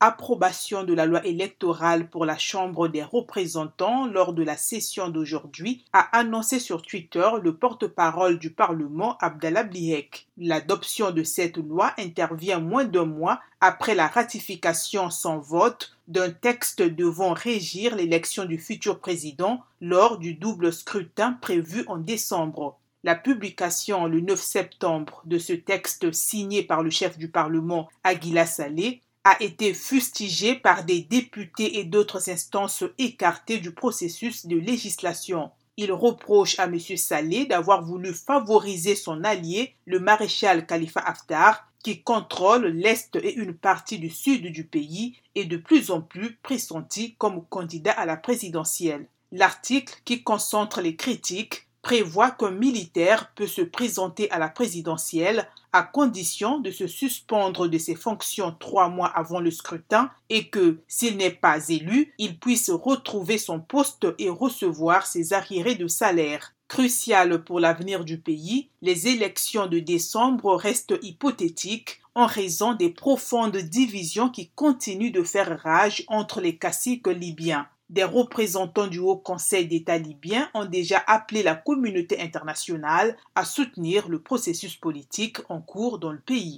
approbation de la loi électorale pour la Chambre des représentants lors de la session d'aujourd'hui, a annoncé sur Twitter le porte-parole du Parlement Abdallah Blihek. L'adoption de cette loi intervient moins d'un mois après la ratification sans vote d'un texte devant régir l'élection du futur président lors du double scrutin prévu en décembre. La publication le 9 septembre de ce texte signé par le chef du Parlement Aguila Saleh a été fustigé par des députés et d'autres instances écartées du processus de législation. Il reproche à M. Saleh d'avoir voulu favoriser son allié, le maréchal Khalifa Haftar, qui contrôle l'Est et une partie du sud du pays et de plus en plus pressenti comme candidat à la présidentielle. L'article qui concentre les critiques prévoit qu'un militaire peut se présenter à la présidentielle à condition de se suspendre de ses fonctions trois mois avant le scrutin et que, s'il n'est pas élu, il puisse retrouver son poste et recevoir ses arriérés de salaire. Crucial pour l'avenir du pays, les élections de décembre restent hypothétiques en raison des profondes divisions qui continuent de faire rage entre les caciques libyens. Des représentants du Haut Conseil d'État libyen ont déjà appelé la communauté internationale à soutenir le processus politique en cours dans le pays.